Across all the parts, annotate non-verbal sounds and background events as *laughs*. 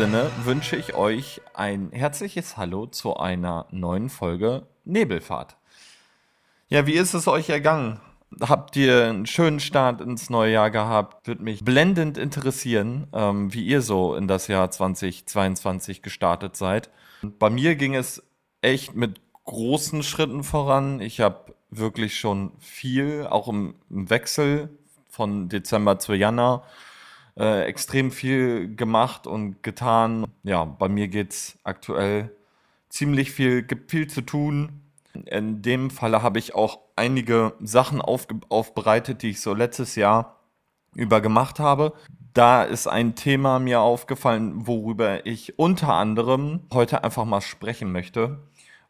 Sinne wünsche ich euch ein herzliches Hallo zu einer neuen Folge Nebelfahrt. Ja, wie ist es euch ergangen? Habt ihr einen schönen Start ins neue Jahr gehabt? Würde mich blendend interessieren, ähm, wie ihr so in das Jahr 2022 gestartet seid. Bei mir ging es echt mit großen Schritten voran. Ich habe wirklich schon viel, auch im, im Wechsel von Dezember zu Januar, äh, extrem viel gemacht und getan. Ja, bei mir geht es aktuell ziemlich viel, gibt viel zu tun. In dem Falle habe ich auch einige Sachen aufbereitet, die ich so letztes Jahr über gemacht habe. Da ist ein Thema mir aufgefallen, worüber ich unter anderem heute einfach mal sprechen möchte.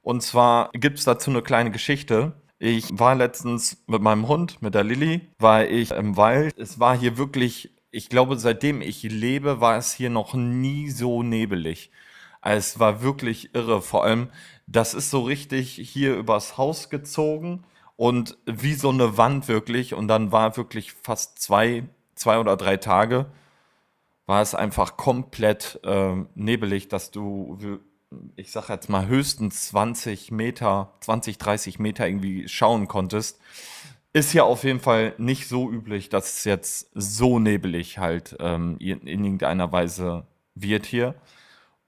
Und zwar gibt es dazu eine kleine Geschichte. Ich war letztens mit meinem Hund, mit der Lilly, war ich im Wald. Es war hier wirklich, ich glaube, seitdem ich lebe, war es hier noch nie so nebelig. Es war wirklich irre. Vor allem, das ist so richtig hier übers Haus gezogen und wie so eine Wand wirklich. Und dann war wirklich fast zwei, zwei oder drei Tage, war es einfach komplett äh, nebelig, dass du, ich sag jetzt mal, höchstens 20 Meter, 20, 30 Meter irgendwie schauen konntest. Ist ja auf jeden Fall nicht so üblich, dass es jetzt so nebelig halt ähm, in, in irgendeiner Weise wird hier.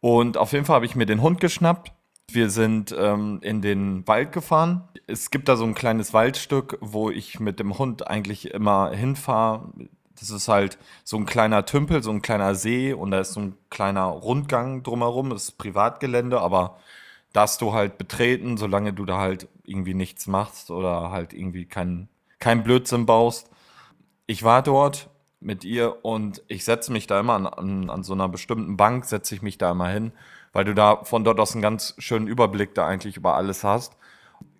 Und auf jeden Fall habe ich mir den Hund geschnappt. Wir sind ähm, in den Wald gefahren. Es gibt da so ein kleines Waldstück, wo ich mit dem Hund eigentlich immer hinfahre. Das ist halt so ein kleiner Tümpel, so ein kleiner See und da ist so ein kleiner Rundgang drumherum. Das ist Privatgelände, aber darfst du halt betreten, solange du da halt irgendwie nichts machst oder halt irgendwie keinen kein Blödsinn baust. Ich war dort mit ihr und ich setze mich da immer an, an, an so einer bestimmten Bank, setze ich mich da immer hin, weil du da von dort aus einen ganz schönen Überblick da eigentlich über alles hast.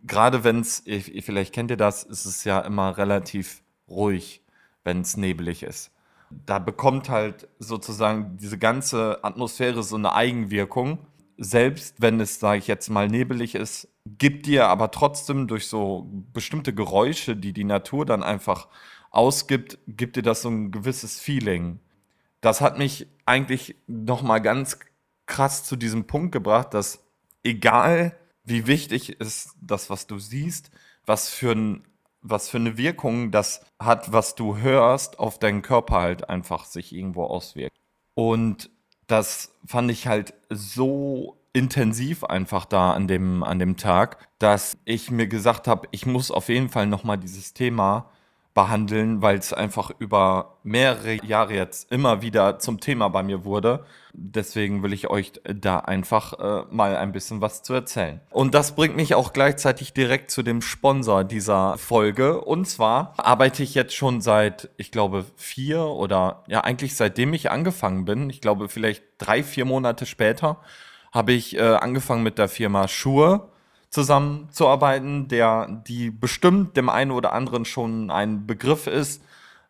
Gerade wenn es, vielleicht kennt ihr das, ist es ja immer relativ ruhig, wenn es nebelig ist. Da bekommt halt sozusagen diese ganze Atmosphäre so eine Eigenwirkung. Selbst wenn es, sage ich jetzt mal, nebelig ist, gibt dir aber trotzdem durch so bestimmte Geräusche, die die Natur dann einfach ausgibt, gibt dir das so ein gewisses Feeling. Das hat mich eigentlich nochmal ganz krass zu diesem Punkt gebracht, dass egal wie wichtig ist das, was du siehst, was für, ein, was für eine Wirkung das hat, was du hörst, auf deinen Körper halt einfach sich irgendwo auswirkt. Und das fand ich halt so intensiv einfach da an dem, an dem Tag, dass ich mir gesagt habe, ich muss auf jeden Fall nochmal dieses Thema behandeln, weil es einfach über mehrere Jahre jetzt immer wieder zum Thema bei mir wurde. Deswegen will ich euch da einfach äh, mal ein bisschen was zu erzählen. Und das bringt mich auch gleichzeitig direkt zu dem Sponsor dieser Folge. Und zwar arbeite ich jetzt schon seit, ich glaube, vier oder ja, eigentlich seitdem ich angefangen bin, ich glaube vielleicht drei, vier Monate später, habe ich äh, angefangen mit der Firma Schuhe zusammenzuarbeiten, der die bestimmt dem einen oder anderen schon ein Begriff ist.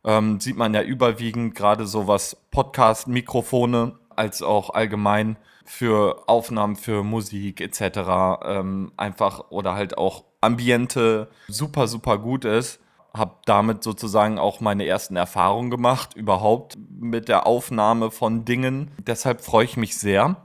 Ähm, sieht man ja überwiegend gerade so was Podcast, Mikrofone als auch allgemein für Aufnahmen für Musik etc. Ähm, einfach oder halt auch Ambiente super, super gut ist. Hab damit sozusagen auch meine ersten Erfahrungen gemacht, überhaupt mit der Aufnahme von Dingen. Deshalb freue ich mich sehr,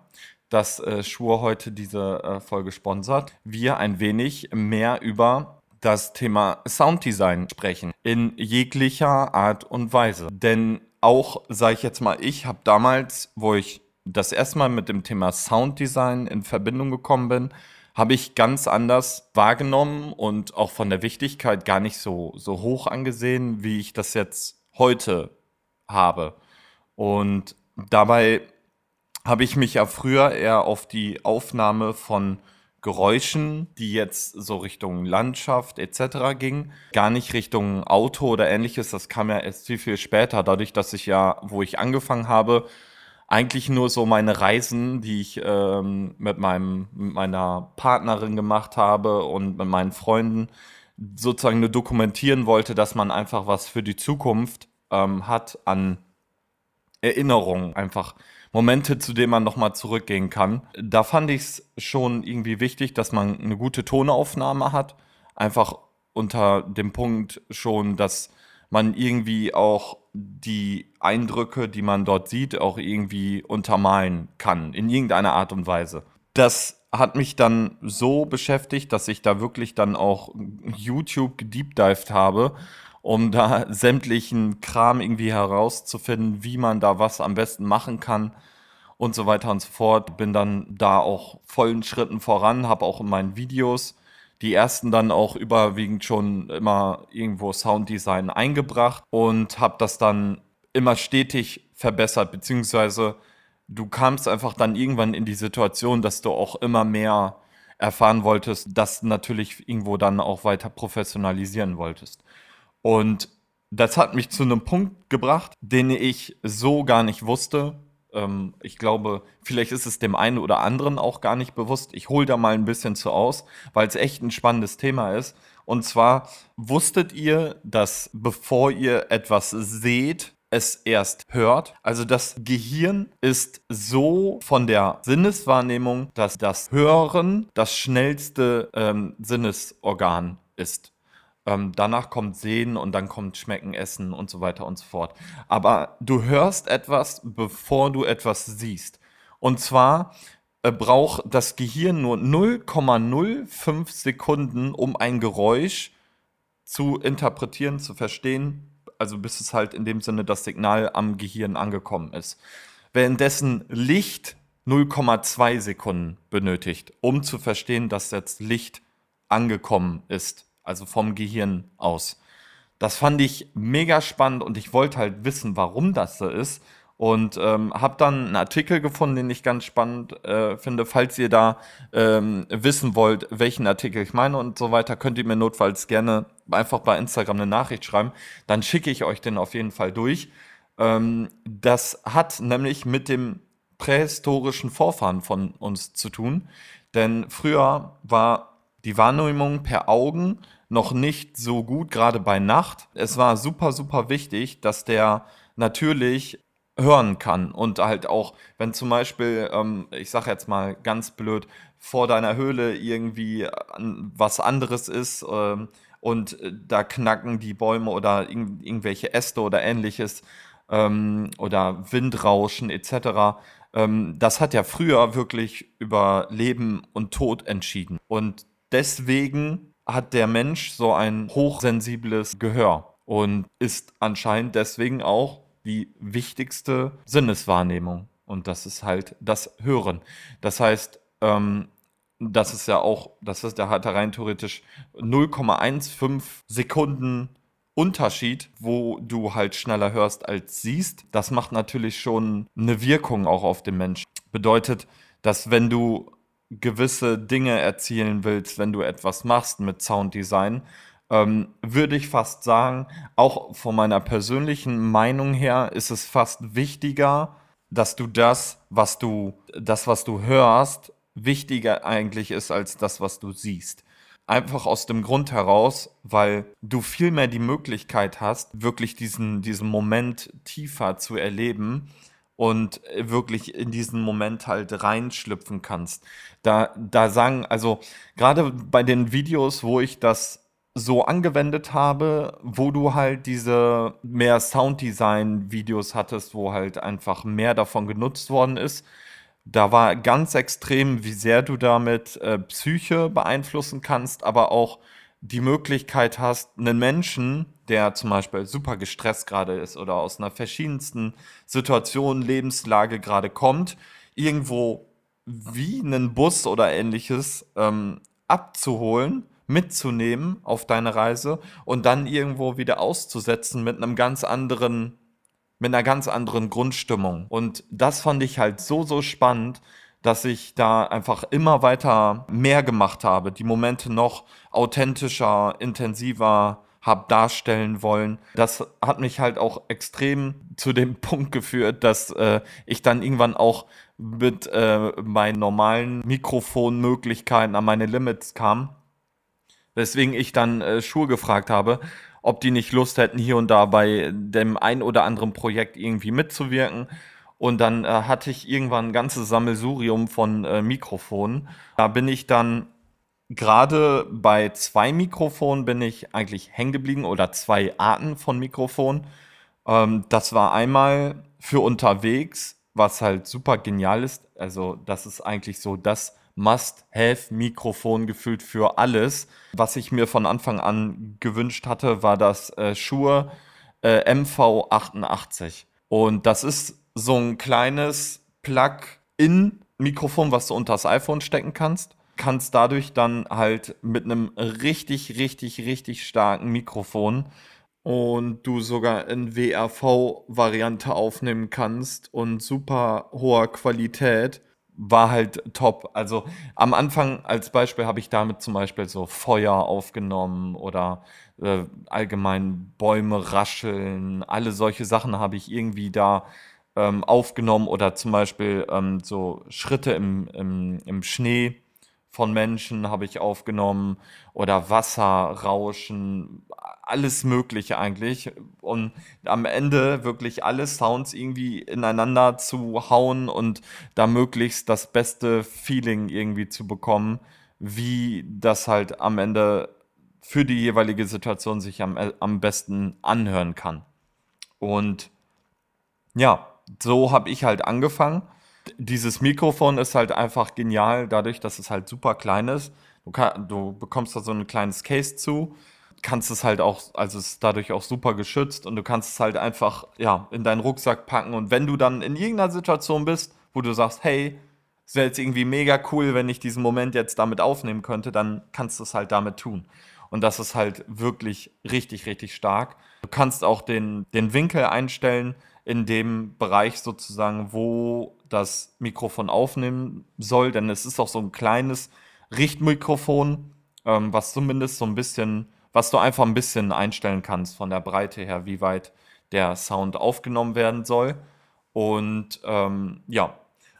dass äh, Schur heute diese äh, Folge sponsert, wir ein wenig mehr über das Thema Sounddesign sprechen. In jeglicher Art und Weise. Denn auch, sage ich jetzt mal, ich habe damals, wo ich das erste Mal mit dem Thema Sounddesign in Verbindung gekommen bin, habe ich ganz anders wahrgenommen und auch von der Wichtigkeit gar nicht so, so hoch angesehen, wie ich das jetzt heute habe. Und dabei habe ich mich ja früher eher auf die Aufnahme von Geräuschen, die jetzt so Richtung Landschaft etc. ging, gar nicht Richtung Auto oder ähnliches. Das kam ja erst viel, viel später, dadurch, dass ich ja, wo ich angefangen habe, eigentlich nur so meine Reisen, die ich ähm, mit, meinem, mit meiner Partnerin gemacht habe und mit meinen Freunden sozusagen nur dokumentieren wollte, dass man einfach was für die Zukunft ähm, hat an Erinnerungen, einfach Momente, zu denen man nochmal zurückgehen kann. Da fand ich es schon irgendwie wichtig, dass man eine gute Tonaufnahme hat. Einfach unter dem Punkt schon, dass man irgendwie auch die Eindrücke, die man dort sieht, auch irgendwie untermalen kann, in irgendeiner Art und Weise. Das hat mich dann so beschäftigt, dass ich da wirklich dann auch YouTube gedeepdived habe, um da *laughs* sämtlichen Kram irgendwie herauszufinden, wie man da was am besten machen kann und so weiter und so fort. Bin dann da auch vollen Schritten voran, habe auch in meinen Videos die ersten dann auch überwiegend schon immer irgendwo Sounddesign eingebracht und habe das dann immer stetig verbessert, beziehungsweise du kamst einfach dann irgendwann in die Situation, dass du auch immer mehr erfahren wolltest, das natürlich irgendwo dann auch weiter professionalisieren wolltest. Und das hat mich zu einem Punkt gebracht, den ich so gar nicht wusste, ähm, ich glaube, vielleicht ist es dem einen oder anderen auch gar nicht bewusst. Ich hole da mal ein bisschen zu aus, weil es echt ein spannendes Thema ist. Und zwar, wusstet ihr, dass bevor ihr etwas seht, es erst hört. Also das Gehirn ist so von der Sinneswahrnehmung, dass das Hören das schnellste ähm, Sinnesorgan ist. Ähm, danach kommt Sehen und dann kommt Schmecken, Essen und so weiter und so fort. Aber du hörst etwas, bevor du etwas siehst. Und zwar äh, braucht das Gehirn nur 0,05 Sekunden, um ein Geräusch zu interpretieren, zu verstehen, also bis es halt in dem Sinne das Signal am Gehirn angekommen ist. Währenddessen Licht 0,2 Sekunden benötigt, um zu verstehen, dass jetzt Licht angekommen ist also vom Gehirn aus. Das fand ich mega spannend und ich wollte halt wissen, warum das so ist. Und ähm, habe dann einen Artikel gefunden, den ich ganz spannend äh, finde. Falls ihr da ähm, wissen wollt, welchen Artikel ich meine und so weiter, könnt ihr mir notfalls gerne einfach bei Instagram eine Nachricht schreiben. Dann schicke ich euch den auf jeden Fall durch. Ähm, das hat nämlich mit dem prähistorischen Vorfahren von uns zu tun. Denn früher war die Wahrnehmung per Augen noch nicht so gut, gerade bei Nacht. Es war super, super wichtig, dass der natürlich hören kann und halt auch, wenn zum Beispiel, ähm, ich sag jetzt mal ganz blöd, vor deiner Höhle irgendwie was anderes ist ähm, und da knacken die Bäume oder irg irgendwelche Äste oder ähnliches ähm, oder Windrauschen etc. Ähm, das hat ja früher wirklich über Leben und Tod entschieden und deswegen hat der Mensch so ein hochsensibles Gehör und ist anscheinend deswegen auch die wichtigste Sinneswahrnehmung. Und das ist halt das Hören. Das heißt, ähm, das ist ja auch, das ist, der hat da rein theoretisch 0,15 Sekunden Unterschied, wo du halt schneller hörst als siehst. Das macht natürlich schon eine Wirkung auch auf den Menschen. Bedeutet, dass wenn du gewisse Dinge erzielen willst, wenn du etwas machst mit Sounddesign, ähm, würde ich fast sagen, auch von meiner persönlichen Meinung her ist es fast wichtiger, dass du das, was du, das, was du hörst, wichtiger eigentlich ist als das, was du siehst. Einfach aus dem Grund heraus, weil du viel mehr die Möglichkeit hast, wirklich diesen, diesen Moment tiefer zu erleben und äh, wirklich in diesen Moment halt reinschlüpfen kannst. Da, da sagen, also gerade bei den Videos, wo ich das so angewendet habe, wo du halt diese mehr Sounddesign-Videos hattest, wo halt einfach mehr davon genutzt worden ist, da war ganz extrem, wie sehr du damit äh, Psyche beeinflussen kannst, aber auch die Möglichkeit hast, einen Menschen, der zum Beispiel super gestresst gerade ist oder aus einer verschiedensten Situation, Lebenslage gerade kommt, irgendwo wie einen Bus oder ähnliches ähm, abzuholen, mitzunehmen auf deine Reise und dann irgendwo wieder auszusetzen mit einem ganz anderen, mit einer ganz anderen Grundstimmung. Und das fand ich halt so, so spannend, dass ich da einfach immer weiter mehr gemacht habe, die Momente noch authentischer, intensiver habe darstellen wollen. Das hat mich halt auch extrem zu dem *laughs* Punkt geführt, dass äh, ich dann irgendwann auch mit äh, meinen normalen Mikrofonmöglichkeiten an meine Limits kam. Weswegen ich dann äh, Schuhe gefragt habe, ob die nicht Lust hätten, hier und da bei dem ein oder anderen Projekt irgendwie mitzuwirken. Und dann äh, hatte ich irgendwann ein ganzes Sammelsurium von äh, Mikrofonen. Da bin ich dann gerade bei zwei Mikrofonen bin ich eigentlich hängen geblieben oder zwei Arten von Mikrofon. Ähm, das war einmal für unterwegs, was halt super genial ist. Also das ist eigentlich so das Must-Have-Mikrofon gefühlt für alles. Was ich mir von Anfang an gewünscht hatte, war das äh, Shure äh, MV88. Und das ist so ein kleines Plug-in-Mikrofon, was du unter das iPhone stecken kannst. Kannst dadurch dann halt mit einem richtig, richtig, richtig starken Mikrofon und du sogar in WRV-Variante aufnehmen kannst und super hoher Qualität war halt top. Also am Anfang als Beispiel habe ich damit zum Beispiel so Feuer aufgenommen oder äh, allgemein Bäume rascheln, alle solche Sachen habe ich irgendwie da ähm, aufgenommen oder zum Beispiel ähm, so Schritte im, im, im Schnee von Menschen habe ich aufgenommen oder Wasserrauschen, alles Mögliche eigentlich. Und am Ende wirklich alle Sounds irgendwie ineinander zu hauen und da möglichst das beste Feeling irgendwie zu bekommen, wie das halt am Ende für die jeweilige Situation sich am, am besten anhören kann. Und ja, so habe ich halt angefangen. Dieses Mikrofon ist halt einfach genial, dadurch, dass es halt super klein ist. Du, kann, du bekommst da so ein kleines Case zu, kannst es halt auch, also es ist dadurch auch super geschützt und du kannst es halt einfach ja, in deinen Rucksack packen. Und wenn du dann in irgendeiner Situation bist, wo du sagst, hey, es wäre jetzt irgendwie mega cool, wenn ich diesen Moment jetzt damit aufnehmen könnte, dann kannst du es halt damit tun. Und das ist halt wirklich richtig, richtig stark. Du kannst auch den, den Winkel einstellen in dem Bereich sozusagen, wo das Mikrofon aufnehmen soll, denn es ist auch so ein kleines Richtmikrofon, ähm, was zumindest so ein bisschen, was du einfach ein bisschen einstellen kannst von der Breite her, wie weit der Sound aufgenommen werden soll. Und ähm, ja,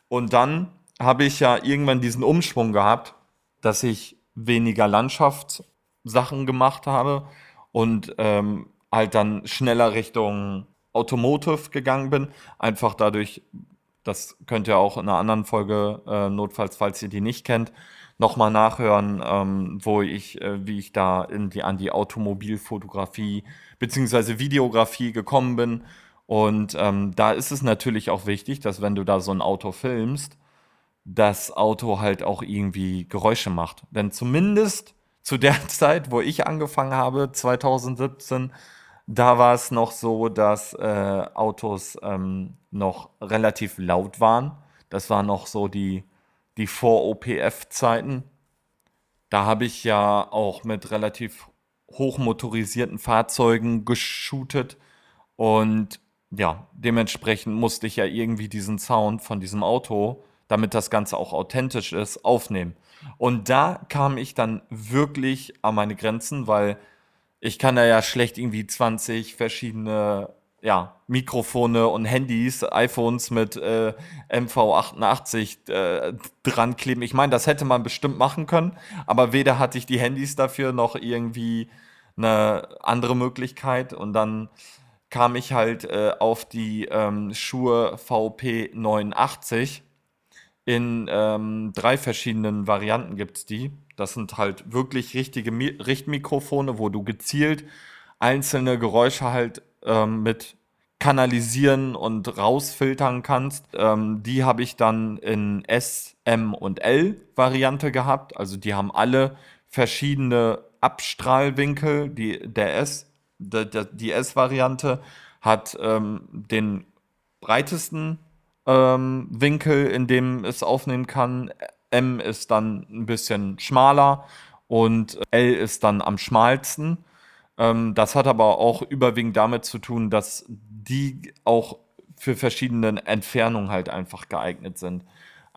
und dann habe ich ja irgendwann diesen Umschwung gehabt, dass ich weniger Landschaftssachen gemacht habe und ähm, halt dann schneller Richtung Automotive gegangen bin. Einfach dadurch, das könnt ihr auch in einer anderen Folge, äh, notfalls, falls ihr die nicht kennt, nochmal nachhören, ähm, wo ich, äh, wie ich da in die, an die Automobilfotografie bzw. Videografie gekommen bin. Und ähm, da ist es natürlich auch wichtig, dass wenn du da so ein Auto filmst, das Auto halt auch irgendwie Geräusche macht. Denn zumindest zu der *laughs* Zeit, wo ich angefangen habe, 2017, da war es noch so, dass äh, Autos ähm, noch relativ laut waren. Das waren noch so die, die Vor-OPF-Zeiten. Da habe ich ja auch mit relativ hochmotorisierten Fahrzeugen geshootet. Und ja, dementsprechend musste ich ja irgendwie diesen Sound von diesem Auto, damit das Ganze auch authentisch ist, aufnehmen. Und da kam ich dann wirklich an meine Grenzen, weil ich kann da ja schlecht irgendwie 20 verschiedene ja, Mikrofone und Handys, iPhones mit äh, MV88 äh, dran kleben. Ich meine, das hätte man bestimmt machen können, aber weder hatte ich die Handys dafür noch irgendwie eine andere Möglichkeit. Und dann kam ich halt äh, auf die ähm, Shure VP89. In ähm, drei verschiedenen Varianten gibt es die. Das sind halt wirklich richtige Mi Richtmikrofone, wo du gezielt einzelne Geräusche halt ähm, mit kanalisieren und rausfiltern kannst. Ähm, die habe ich dann in S, M und L Variante gehabt. Also die haben alle verschiedene Abstrahlwinkel. Die, der S, die, die S-Variante hat ähm, den breitesten ähm, Winkel, in dem es aufnehmen kann. M ist dann ein bisschen schmaler und L ist dann am schmalsten. Ähm, das hat aber auch überwiegend damit zu tun, dass die auch für verschiedene Entfernungen halt einfach geeignet sind.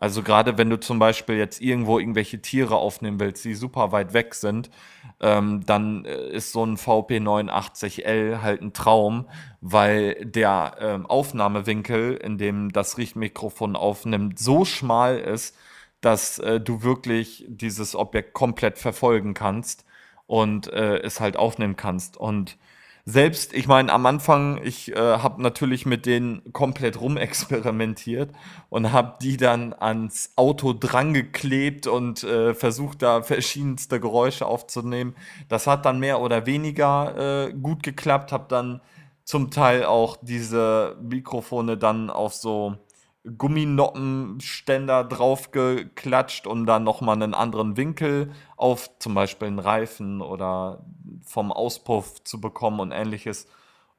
Also gerade wenn du zum Beispiel jetzt irgendwo irgendwelche Tiere aufnehmen willst, die super weit weg sind, ähm, dann äh, ist so ein VP89L halt ein Traum, weil der ähm, Aufnahmewinkel, in dem das Richtmikrofon aufnimmt, so schmal ist, dass äh, du wirklich dieses Objekt komplett verfolgen kannst und äh, es halt aufnehmen kannst. Und selbst, ich meine, am Anfang, ich äh, habe natürlich mit denen komplett rumexperimentiert und habe die dann ans Auto drangeklebt und äh, versucht, da verschiedenste Geräusche aufzunehmen. Das hat dann mehr oder weniger äh, gut geklappt, habe dann zum Teil auch diese Mikrofone dann auf so Gumminoppenständer draufgeklatscht, um dann nochmal einen anderen Winkel auf zum Beispiel einen Reifen oder vom Auspuff zu bekommen und ähnliches.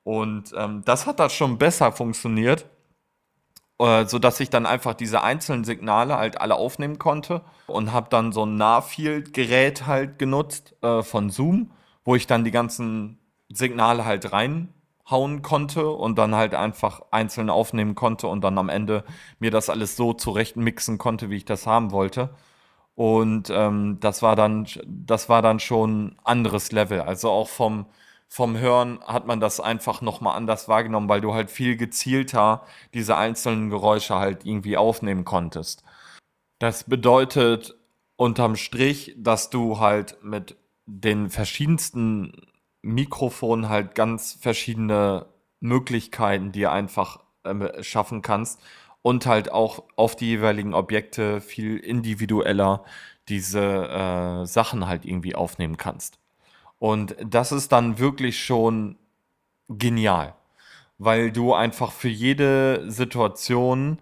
Und ähm, das hat da schon besser funktioniert, äh, sodass ich dann einfach diese einzelnen Signale halt alle aufnehmen konnte und habe dann so ein Nahfield-Gerät halt genutzt äh, von Zoom, wo ich dann die ganzen Signale halt reinhauen konnte und dann halt einfach einzeln aufnehmen konnte und dann am Ende mir das alles so zurecht mixen konnte, wie ich das haben wollte. Und ähm, das war dann, das war dann schon anderes Level. Also auch vom, vom Hören hat man das einfach nochmal anders wahrgenommen, weil du halt viel gezielter diese einzelnen Geräusche halt irgendwie aufnehmen konntest. Das bedeutet unterm Strich, dass du halt mit den verschiedensten Mikrofonen halt ganz verschiedene Möglichkeiten dir einfach äh, schaffen kannst und halt auch auf die jeweiligen Objekte viel individueller diese äh, Sachen halt irgendwie aufnehmen kannst. Und das ist dann wirklich schon genial, weil du einfach für jede Situation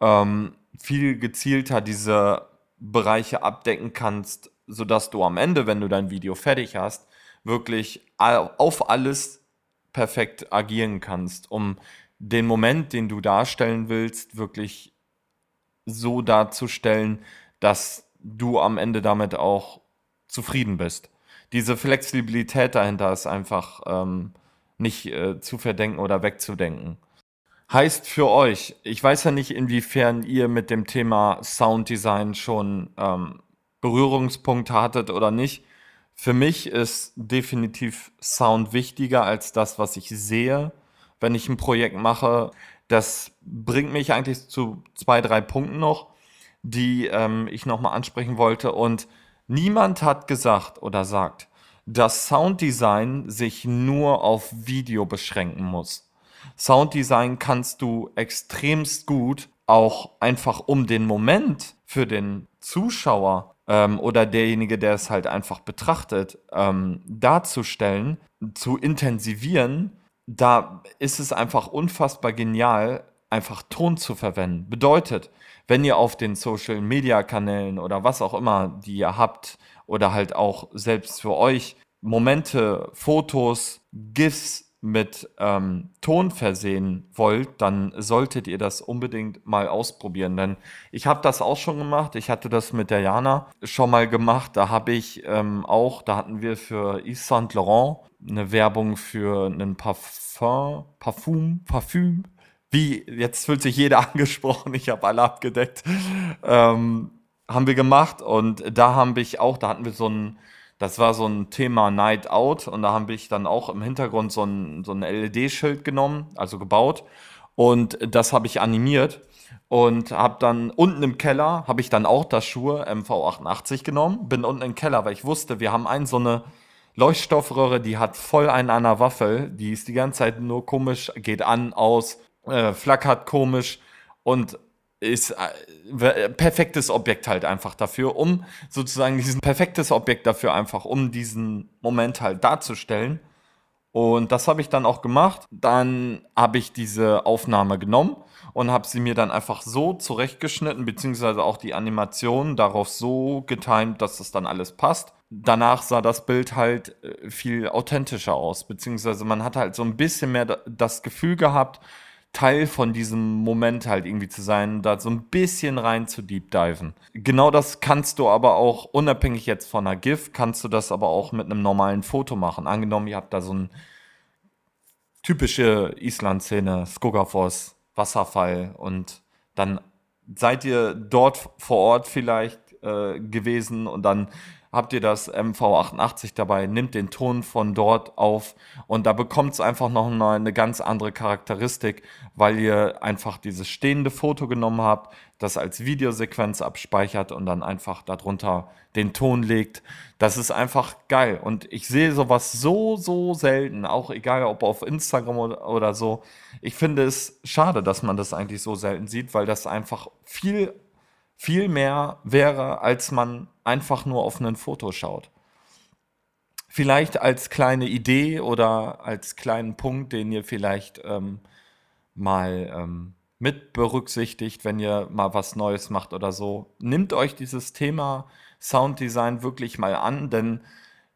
ähm, viel gezielter diese Bereiche abdecken kannst, sodass du am Ende, wenn du dein Video fertig hast, wirklich auf alles perfekt agieren kannst, um den Moment, den du darstellen willst, wirklich so darzustellen, dass du am Ende damit auch zufrieden bist diese Flexibilität dahinter ist einfach ähm, nicht äh, zu verdenken oder wegzudenken. Heißt für euch, ich weiß ja nicht, inwiefern ihr mit dem Thema Sounddesign schon ähm, Berührungspunkte hattet oder nicht. Für mich ist definitiv Sound wichtiger als das, was ich sehe, wenn ich ein Projekt mache. Das bringt mich eigentlich zu zwei, drei Punkten noch, die ähm, ich nochmal ansprechen wollte. Und Niemand hat gesagt oder sagt, dass Sounddesign sich nur auf Video beschränken muss. Sounddesign kannst du extremst gut auch einfach um den Moment für den Zuschauer ähm, oder derjenige, der es halt einfach betrachtet, ähm, darzustellen, zu intensivieren. Da ist es einfach unfassbar genial, einfach Ton zu verwenden. Bedeutet, wenn ihr auf den Social Media Kanälen oder was auch immer, die ihr habt, oder halt auch selbst für euch Momente, Fotos, GIFs mit ähm, Ton versehen wollt, dann solltet ihr das unbedingt mal ausprobieren. Denn ich habe das auch schon gemacht. Ich hatte das mit der Jana schon mal gemacht. Da habe ich ähm, auch, da hatten wir für Yves Saint Laurent eine Werbung für einen Parfum, Parfum, Parfüm wie, jetzt fühlt sich jeder *laughs* angesprochen, ich habe alle abgedeckt, ähm, haben wir gemacht und da haben ich auch, da hatten wir so ein, das war so ein Thema Night Out und da habe ich dann auch im Hintergrund so ein, so ein LED-Schild genommen, also gebaut. Und das habe ich animiert und habe dann unten im Keller, habe ich dann auch das Schuhe MV88 genommen, bin unten im Keller, weil ich wusste, wir haben einen so eine Leuchtstoffröhre, die hat voll einen an der Waffel, die ist die ganze Zeit nur komisch, geht an, aus, äh, flackert komisch und ist äh, perfektes Objekt halt einfach dafür, um sozusagen diesen perfektes Objekt dafür einfach, um diesen Moment halt darzustellen. Und das habe ich dann auch gemacht. Dann habe ich diese Aufnahme genommen und habe sie mir dann einfach so zurechtgeschnitten, beziehungsweise auch die Animation darauf so getimt, dass das dann alles passt. Danach sah das Bild halt äh, viel authentischer aus, beziehungsweise man hat halt so ein bisschen mehr das Gefühl gehabt, Teil von diesem Moment halt irgendwie zu sein, da so ein bisschen rein zu deep diven. Genau das kannst du aber auch, unabhängig jetzt von einer GIF, kannst du das aber auch mit einem normalen Foto machen. Angenommen, ihr habt da so eine typische Island-Szene, Skogafoss, Wasserfall und dann seid ihr dort vor Ort vielleicht äh, gewesen und dann habt ihr das MV88 dabei, nimmt den Ton von dort auf und da bekommt es einfach noch eine ganz andere Charakteristik, weil ihr einfach dieses stehende Foto genommen habt, das als Videosequenz abspeichert und dann einfach darunter den Ton legt. Das ist einfach geil und ich sehe sowas so, so selten, auch egal ob auf Instagram oder so. Ich finde es schade, dass man das eigentlich so selten sieht, weil das einfach viel viel mehr wäre, als man einfach nur auf ein Foto schaut. vielleicht als kleine Idee oder als kleinen Punkt, den ihr vielleicht ähm, mal ähm, mit berücksichtigt, wenn ihr mal was Neues macht oder so. Nimmt euch dieses Thema Sounddesign wirklich mal an, denn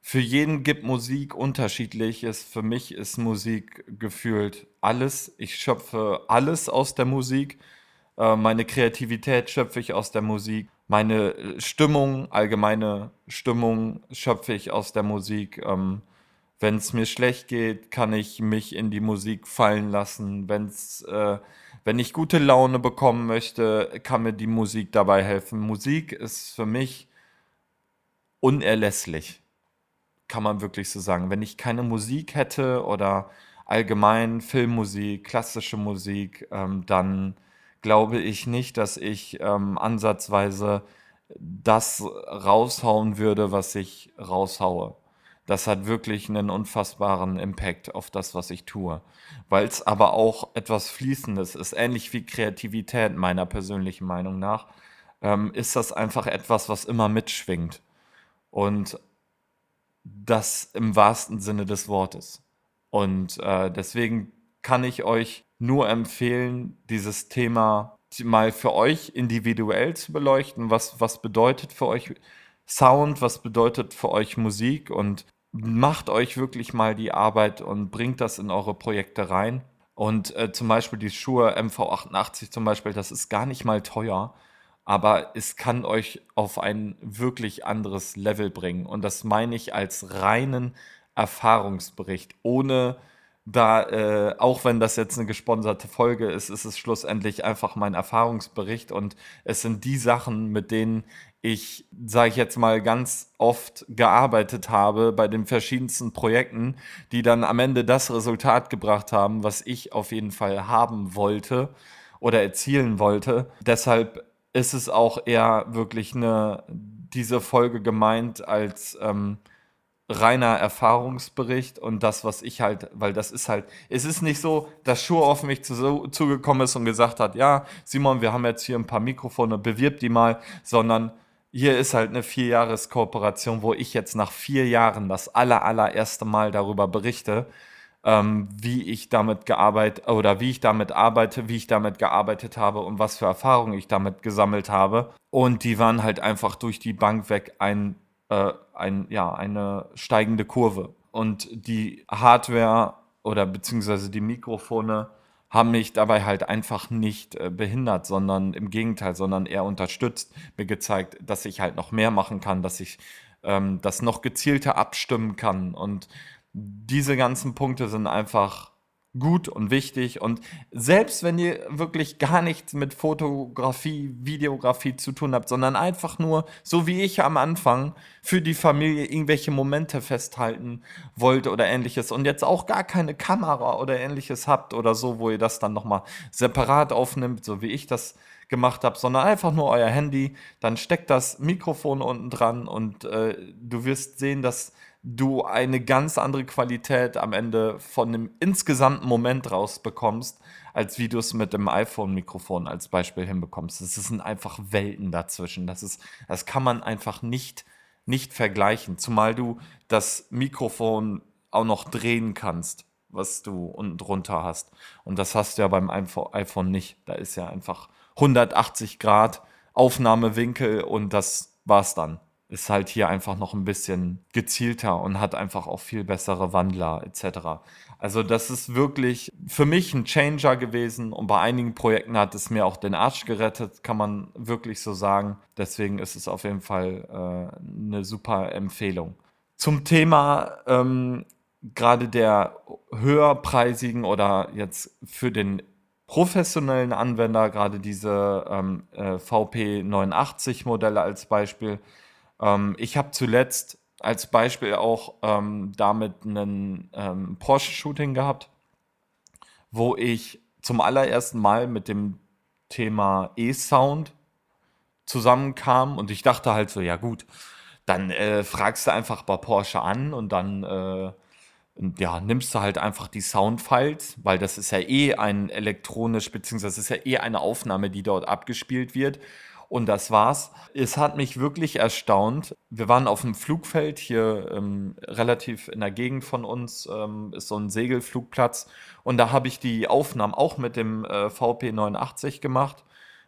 für jeden gibt Musik unterschiedliches. Für mich ist Musik gefühlt alles. Ich schöpfe alles aus der Musik. Äh, meine Kreativität schöpfe ich aus der Musik. Meine äh, Stimmung, allgemeine Stimmung schöpfe ich aus der Musik. Ähm, wenn es mir schlecht geht, kann ich mich in die Musik fallen lassen. Wenn's, äh, wenn ich gute Laune bekommen möchte, kann mir die Musik dabei helfen. Musik ist für mich unerlässlich kann man wirklich so sagen. Wenn ich keine Musik hätte oder allgemein Filmmusik, klassische Musik, ähm, dann glaube ich nicht, dass ich ähm, ansatzweise das raushauen würde, was ich raushaue. Das hat wirklich einen unfassbaren Impact auf das, was ich tue. Weil es aber auch etwas Fließendes ist, ähnlich wie Kreativität meiner persönlichen Meinung nach, ähm, ist das einfach etwas, was immer mitschwingt. Und das im wahrsten Sinne des Wortes. Und äh, deswegen kann ich euch nur empfehlen, dieses Thema mal für euch individuell zu beleuchten. Was, was bedeutet für euch Sound, was bedeutet für euch Musik und macht euch wirklich mal die Arbeit und bringt das in eure Projekte rein. Und äh, zum Beispiel die Schuhe MV88 zum Beispiel, das ist gar nicht mal teuer aber es kann euch auf ein wirklich anderes Level bringen. Und das meine ich als reinen Erfahrungsbericht, ohne da, äh, auch wenn das jetzt eine gesponserte Folge ist, ist es schlussendlich einfach mein Erfahrungsbericht und es sind die Sachen, mit denen ich, sage ich jetzt mal, ganz oft gearbeitet habe bei den verschiedensten Projekten, die dann am Ende das Resultat gebracht haben, was ich auf jeden Fall haben wollte oder erzielen wollte. Deshalb ist es auch eher wirklich eine, diese Folge gemeint als ähm, reiner Erfahrungsbericht und das, was ich halt, weil das ist halt, es ist nicht so, dass Schuhe auf mich zu, zugekommen ist und gesagt hat, ja, Simon, wir haben jetzt hier ein paar Mikrofone, bewirb die mal, sondern hier ist halt eine Vierjahres-Kooperation, wo ich jetzt nach vier Jahren das aller, allererste Mal darüber berichte ähm, wie ich damit gearbeitet oder wie ich damit arbeite, wie ich damit gearbeitet habe und was für Erfahrungen ich damit gesammelt habe. Und die waren halt einfach durch die Bank weg ein, äh, ein, ja, eine steigende Kurve. Und die Hardware oder beziehungsweise die Mikrofone haben mich dabei halt einfach nicht äh, behindert, sondern im Gegenteil, sondern eher unterstützt, mir gezeigt, dass ich halt noch mehr machen kann, dass ich ähm, das noch gezielter abstimmen kann und diese ganzen Punkte sind einfach gut und wichtig. Und selbst wenn ihr wirklich gar nichts mit Fotografie, Videografie zu tun habt, sondern einfach nur, so wie ich am Anfang, für die Familie irgendwelche Momente festhalten wollt oder ähnliches und jetzt auch gar keine Kamera oder ähnliches habt oder so, wo ihr das dann nochmal separat aufnimmt, so wie ich das gemacht habe, sondern einfach nur euer Handy, dann steckt das Mikrofon unten dran und äh, du wirst sehen, dass du eine ganz andere Qualität am Ende von einem insgesamten Moment rausbekommst, als wie du es mit dem iPhone-Mikrofon als Beispiel hinbekommst. Das sind einfach Welten dazwischen. Das, ist, das kann man einfach nicht, nicht vergleichen, zumal du das Mikrofon auch noch drehen kannst, was du unten drunter hast. Und das hast du ja beim iPhone nicht. Da ist ja einfach 180 Grad Aufnahmewinkel und das war's dann ist halt hier einfach noch ein bisschen gezielter und hat einfach auch viel bessere Wandler etc. Also das ist wirklich für mich ein Changer gewesen und bei einigen Projekten hat es mir auch den Arsch gerettet, kann man wirklich so sagen. Deswegen ist es auf jeden Fall äh, eine super Empfehlung. Zum Thema ähm, gerade der höherpreisigen oder jetzt für den professionellen Anwender, gerade diese ähm, äh, VP89-Modelle als Beispiel, ähm, ich habe zuletzt als Beispiel auch ähm, damit ein ähm, Porsche-Shooting gehabt, wo ich zum allerersten Mal mit dem Thema E-Sound zusammenkam und ich dachte halt so, ja gut, dann äh, fragst du einfach bei Porsche an und dann äh, ja, nimmst du halt einfach die Soundfiles, weil das ist ja eh ein elektronisch, beziehungsweise das ist ja eh eine Aufnahme, die dort abgespielt wird und das war's. Es hat mich wirklich erstaunt. Wir waren auf dem Flugfeld hier ähm, relativ in der Gegend von uns, ähm, ist so ein Segelflugplatz. Und da habe ich die Aufnahmen auch mit dem äh, VP89 gemacht.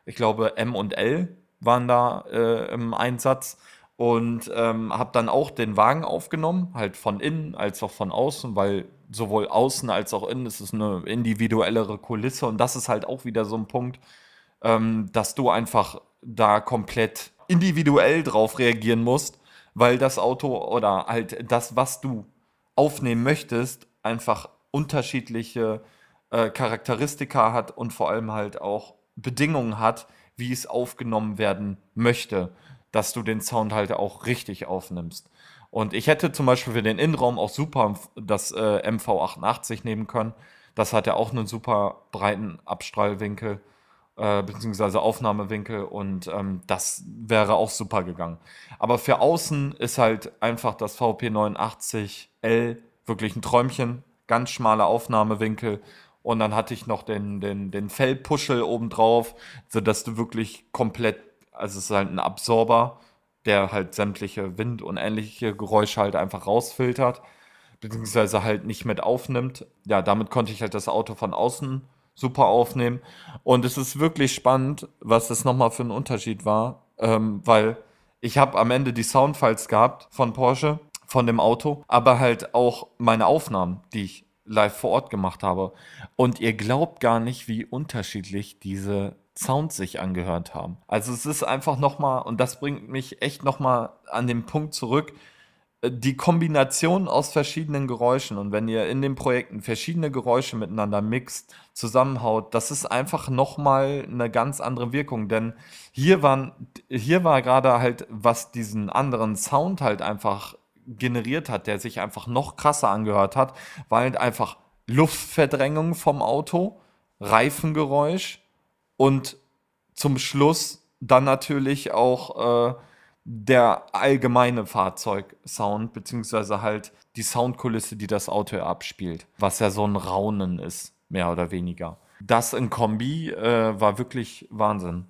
Ich glaube, M und L waren da äh, im Einsatz und ähm, habe dann auch den Wagen aufgenommen, halt von innen als auch von außen, weil sowohl außen als auch innen ist es eine individuellere Kulisse und das ist halt auch wieder so ein Punkt, ähm, dass du einfach da komplett individuell drauf reagieren musst, weil das Auto oder halt das, was du aufnehmen möchtest, einfach unterschiedliche äh, Charakteristika hat und vor allem halt auch Bedingungen hat, wie es aufgenommen werden möchte dass du den Sound halt auch richtig aufnimmst. Und ich hätte zum Beispiel für den Innenraum auch super das äh, MV88 nehmen können. Das hat ja auch einen super breiten Abstrahlwinkel äh, beziehungsweise Aufnahmewinkel und ähm, das wäre auch super gegangen. Aber für außen ist halt einfach das VP89L wirklich ein Träumchen, ganz schmaler Aufnahmewinkel und dann hatte ich noch den, den, den Fellpuschel obendrauf, sodass du wirklich komplett also es ist halt ein Absorber, der halt sämtliche Wind- und ähnliche Geräusche halt einfach rausfiltert, beziehungsweise halt nicht mit aufnimmt. Ja, damit konnte ich halt das Auto von außen super aufnehmen. Und es ist wirklich spannend, was das nochmal für ein Unterschied war, ähm, weil ich habe am Ende die Soundfiles gehabt von Porsche, von dem Auto, aber halt auch meine Aufnahmen, die ich live vor Ort gemacht habe. Und ihr glaubt gar nicht, wie unterschiedlich diese Sounds sich angehört haben. Also es ist einfach nochmal, und das bringt mich echt nochmal an den Punkt zurück, die Kombination aus verschiedenen Geräuschen. Und wenn ihr in den Projekten verschiedene Geräusche miteinander mixt, zusammenhaut, das ist einfach nochmal eine ganz andere Wirkung, denn hier waren, hier war gerade halt, was diesen anderen Sound halt einfach generiert hat, der sich einfach noch krasser angehört hat, war halt einfach Luftverdrängung vom Auto, Reifengeräusch, und zum Schluss dann natürlich auch äh, der allgemeine Fahrzeugsound, beziehungsweise halt die Soundkulisse, die das Auto abspielt, was ja so ein Raunen ist, mehr oder weniger. Das in Kombi äh, war wirklich Wahnsinn.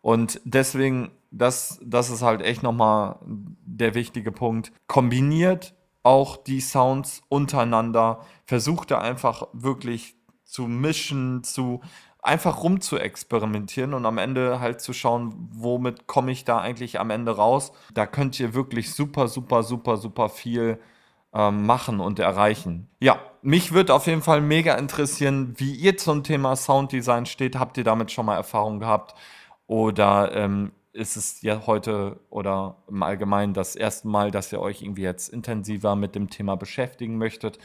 Und deswegen, das, das ist halt echt nochmal der wichtige Punkt. Kombiniert auch die Sounds untereinander, versucht er einfach wirklich zu mischen, zu einfach rum zu experimentieren und am Ende halt zu schauen, womit komme ich da eigentlich am Ende raus. Da könnt ihr wirklich super, super, super, super viel ähm, machen und erreichen. Ja, mich würde auf jeden Fall mega interessieren, wie ihr zum Thema Sounddesign steht. Habt ihr damit schon mal Erfahrung gehabt? Oder ähm, ist es ja heute oder im Allgemeinen das erste Mal, dass ihr euch irgendwie jetzt intensiver mit dem Thema beschäftigen möchtet?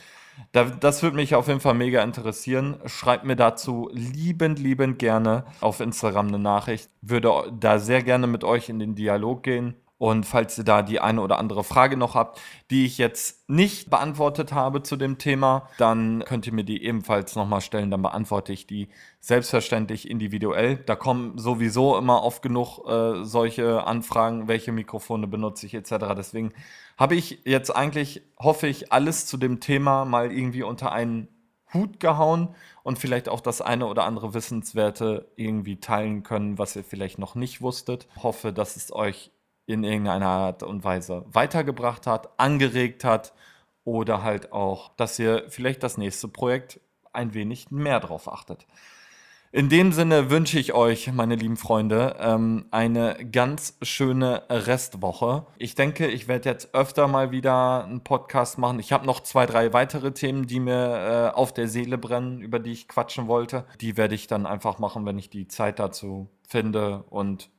Da, das würde mich auf jeden Fall mega interessieren. Schreibt mir dazu liebend, liebend gerne auf Instagram eine Nachricht. Würde da sehr gerne mit euch in den Dialog gehen. Und falls ihr da die eine oder andere Frage noch habt, die ich jetzt nicht beantwortet habe zu dem Thema, dann könnt ihr mir die ebenfalls nochmal stellen. Dann beantworte ich die selbstverständlich individuell. Da kommen sowieso immer oft genug äh, solche Anfragen, welche Mikrofone benutze ich etc. Deswegen habe ich jetzt eigentlich, hoffe ich, alles zu dem Thema mal irgendwie unter einen Hut gehauen und vielleicht auch das eine oder andere Wissenswerte irgendwie teilen können, was ihr vielleicht noch nicht wusstet. Hoffe, dass es euch in irgendeiner Art und Weise weitergebracht hat, angeregt hat oder halt auch, dass ihr vielleicht das nächste Projekt ein wenig mehr drauf achtet. In dem Sinne wünsche ich euch, meine lieben Freunde, ähm, eine ganz schöne Restwoche. Ich denke, ich werde jetzt öfter mal wieder einen Podcast machen. Ich habe noch zwei, drei weitere Themen, die mir äh, auf der Seele brennen, über die ich quatschen wollte. Die werde ich dann einfach machen, wenn ich die Zeit dazu finde und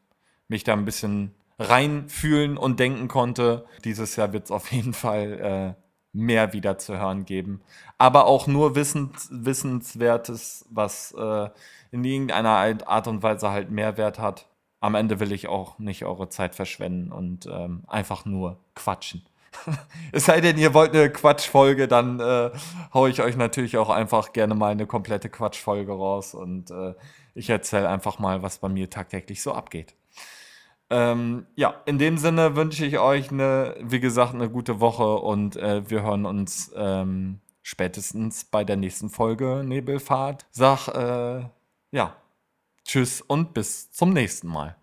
mich da ein bisschen reinfühlen und denken konnte. Dieses Jahr wird es auf jeden Fall äh, mehr wieder zu hören geben. Aber auch nur Wissens, Wissenswertes, was äh, in irgendeiner Art und Weise halt Mehrwert hat. Am Ende will ich auch nicht eure Zeit verschwenden und ähm, einfach nur quatschen. *laughs* es sei denn, ihr wollt eine Quatschfolge, dann äh, haue ich euch natürlich auch einfach gerne mal eine komplette Quatschfolge raus und äh, ich erzähle einfach mal, was bei mir tagtäglich so abgeht. Ähm, ja, in dem Sinne wünsche ich euch eine, wie gesagt, eine gute Woche und äh, wir hören uns ähm, spätestens bei der nächsten Folge Nebelfahrt. Sag, äh, ja, tschüss und bis zum nächsten Mal.